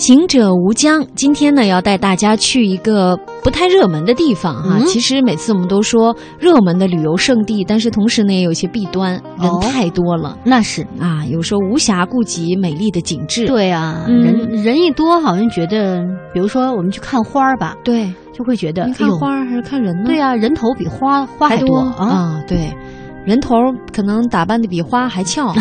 行者无疆，今天呢要带大家去一个不太热门的地方哈。嗯其实每次我们都说热门的旅游胜地，但是同时呢也有一些弊端，人哦太多了、那是啊，有时候无暇顾及美丽的景致。对啊，嗯人人一多，好像觉得，比如说我们去看花儿吧，对，就会觉得，你看花还是看人呢？对啊，人头比花花还多啊、啊。对。人头可能打扮的比花还俏，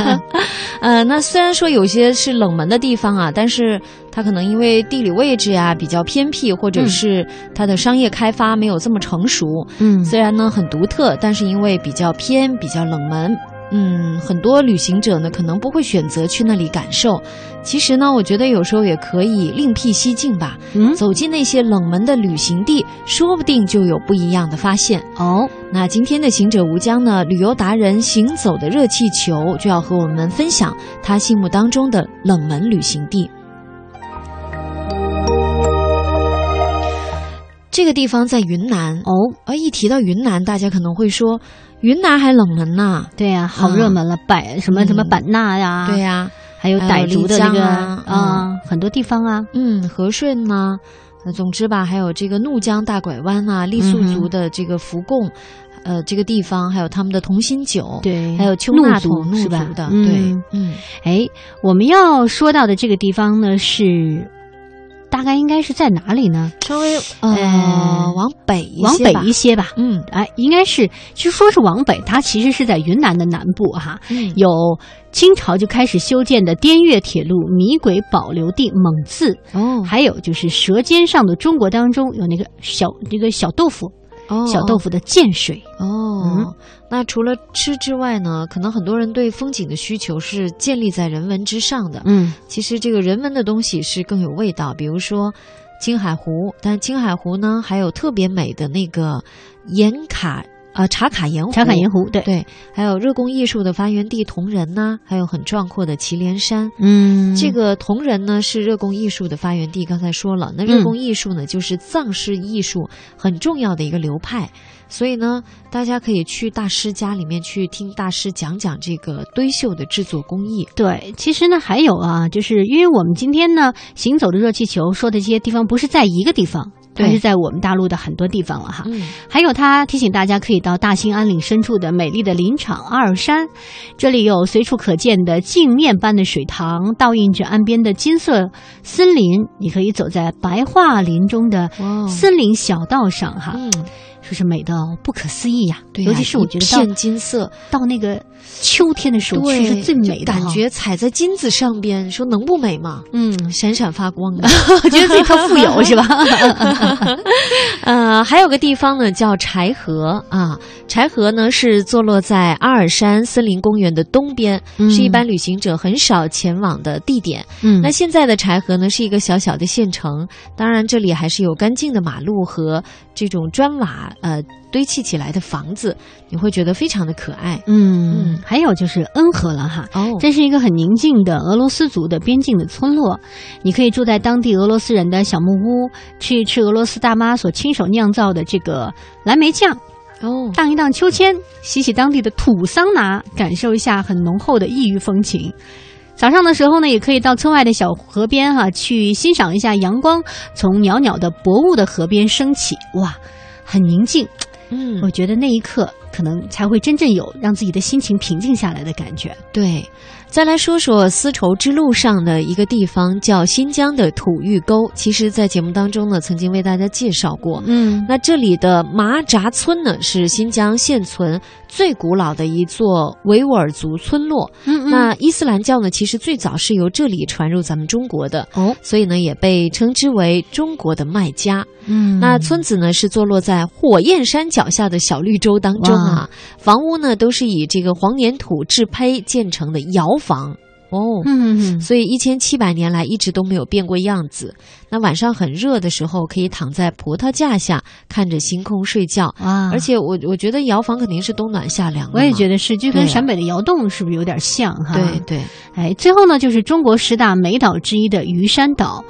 呃，那虽然说有些是冷门的地方啊，但是它可能因为地理位置呀、比较偏僻，或者嗯。是它的商业开发没有这么成熟，嗯，虽然呢很独特，但是因为比较偏、比较冷门，嗯，很多旅行者呢可能不会选择去那里感受。其实呢，我觉得有时候也可以另辟蹊径吧，嗯走进那些冷门的旅行地，说不定就有不一样的发现。哦，那今天的行者无疆呢，旅游达人行走的热气球就要和我们分享他心目当中的冷门旅行地。这个地方在云南。哦，而一提到云南，大家可能会说，云南还冷门呐、对呀，好热门了，百什么什么嗯版纳呀，对，呀、还有还有傣族的那个啊。啊，很多地方啊，嗯，和顺呐、呃总之吧，还有这个怒江大拐弯啊、傈僳族的这个福贡，呃，这个地方还有他们的同心酒，对，还有丘怒纳图怒族是吧族的，嗯对，嗯，哎，我们要说到的这个地方呢，是大概应该是在哪里呢？稍微呃呃往北一往北一些吧。嗯。哎，应该是，就说是往北，它其实是在云南的南部哈，嗯。有清朝就开始修建的滇越铁路米轨保留地蒙自，哦。还有就是《舌尖上的中国》当中有那个小那个小豆腐，哦。小豆腐的建水。哦，嗯那除了吃之外呢，可能很多人对风景的需求是建立在人文之上的。嗯，其实这个人文的东西是更有味道，比如说青海湖，但青海湖呢还有特别美的那个盐卡呃茶卡盐湖，茶卡盐湖，对，对，还有热贡艺术的发源地铜仁呐、还有很壮阔的祁连山。嗯，这个铜仁呢是热贡艺术的发源地，刚才说了，那热贡艺术呢、就是藏式艺术很重要的一个流派，所以呢，大家可以去大师家里面去听大师讲讲这个堆绣的制作工艺。对，其实呢还有啊，就是因为我们今天呢行走的热气球说的这些地方不是在一个地方，它对是在我们大陆的很多地方了哈。嗯，还有，他提醒大家可以到大兴安岭深处的美丽的林场阿尔山，这里有随处可见的镜面般的水塘，倒映着岸边的金色森林。你可以走在白桦林中的森林小道上，哈，嗯，说是美到不可思议呀、尤其是我觉得片金色，到那个秋天的时候去对，是最美的，感觉踩在金子上边，说能不美吗？嗯，闪闪发光的。觉得自己特富有 是吧？呃，还有个地方呢，叫柴河啊。柴河呢是坐落在阿尔山森林公园的东边，嗯是一般旅行者很少前往的地点。嗯那现在的柴河呢是一个小小的县城，当然这里还是有干净的马路和这种砖瓦呃堆砌起来的房子，你会觉得非常的可爱。嗯嗯，还有就是恩和了哈，哦。这是一个很宁静的俄罗斯族的边境的村落，你可以住在当地俄罗斯人的小木屋，去吃俄罗斯大妈所亲手酿造的这个蓝莓酱，哦，荡一荡秋千，洗洗当地的土桑拿，感受一下很浓厚的异域风情。早上的时候呢，也可以到村外的小河边哈、去欣赏一下阳光从袅袅的薄雾的河边升起，哇，很宁静。嗯我觉得那一刻可能才会真正有让自己的心情平静下来的感觉。对，再来说说丝绸之路上的一个地方，叫新疆的土峪沟。其实，在节目当中呢，曾经为大家介绍过。嗯那这里的麻扎村呢，是新疆现存最古老的一座维吾尔族村落。嗯那伊斯兰教呢，其实最早是由这里传入咱们中国的，哦，所以呢，也被称之为中国的麦加。嗯那村子呢是坐落在火焰山脚下的小绿洲当中啊，房屋呢都是以这个黄粘土制胚建成的窑房哦。嗯嗯所以一千七百年来一直都没有变过样子。那晚上很热的时候，可以躺在葡萄架下看着星空睡觉。哇，而且我我觉得窑房肯定是冬暖夏凉的。我也觉得是，就跟陕北的窑洞是不是有点像哈？对对，哎，最后呢，就是中国十大美岛之一的鱼山岛。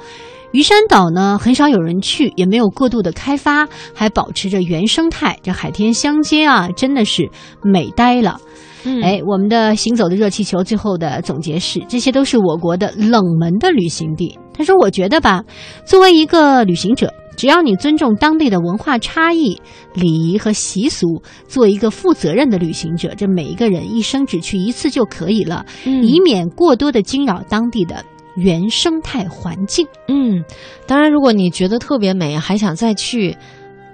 鱼山岛呢，很少有人去，也没有过度的开发，还保持着原生态。这海天相接啊，真的是美呆了。嗯哎，我们的行走的热气球最后的总结是，这些都是我国的冷门的旅行地。他说：“我觉得吧，作为一个旅行者，只要你尊重当地的文化差异、礼仪和习俗，做一个负责任的旅行者，这每一个人一生只去一次就可以了，嗯以免过多的惊扰当地的原生态环境。嗯，当然，如果你觉得特别美，还想再去。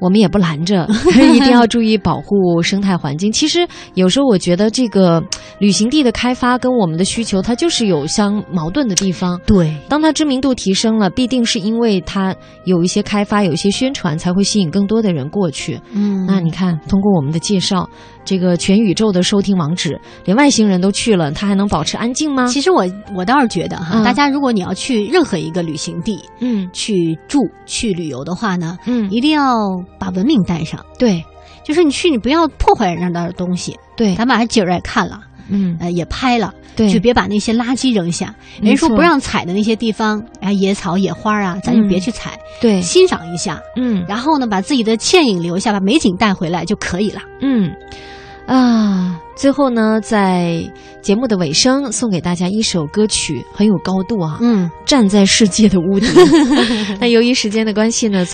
我们也不拦着，一定要注意保护生态环境。其实有时候我觉得这个旅行地的开发跟我们的需求，它就是有相矛盾的地方。对，当它知名度提升了，必定是因为它有一些开发、有一些宣传，才会吸引更多的人过去。嗯那你看，通过我们的介绍，这个全宇宙的收听网址，连外星人都去了，他还能保持安静吗？其实我我倒是觉得哈，嗯大家如果你要去任何一个旅行地嗯去住、去旅游的话呢，嗯，一定要把文明带上。对就是你去，你不要破坏人家的东西。对，咱把它景儿也看了，嗯呃，也拍了，对，就别把那些垃圾扔下。人说不让踩的那些地方，啊，野草、野花啊，咱就别去踩，对，欣赏一下。嗯然后呢，把自己的倩影留下，把美景带回来就可以了。嗯啊，最后呢，在节目的尾声，送给大家一首歌曲，很有高度啊，嗯。站在世界的屋顶。那由于时间的关系呢。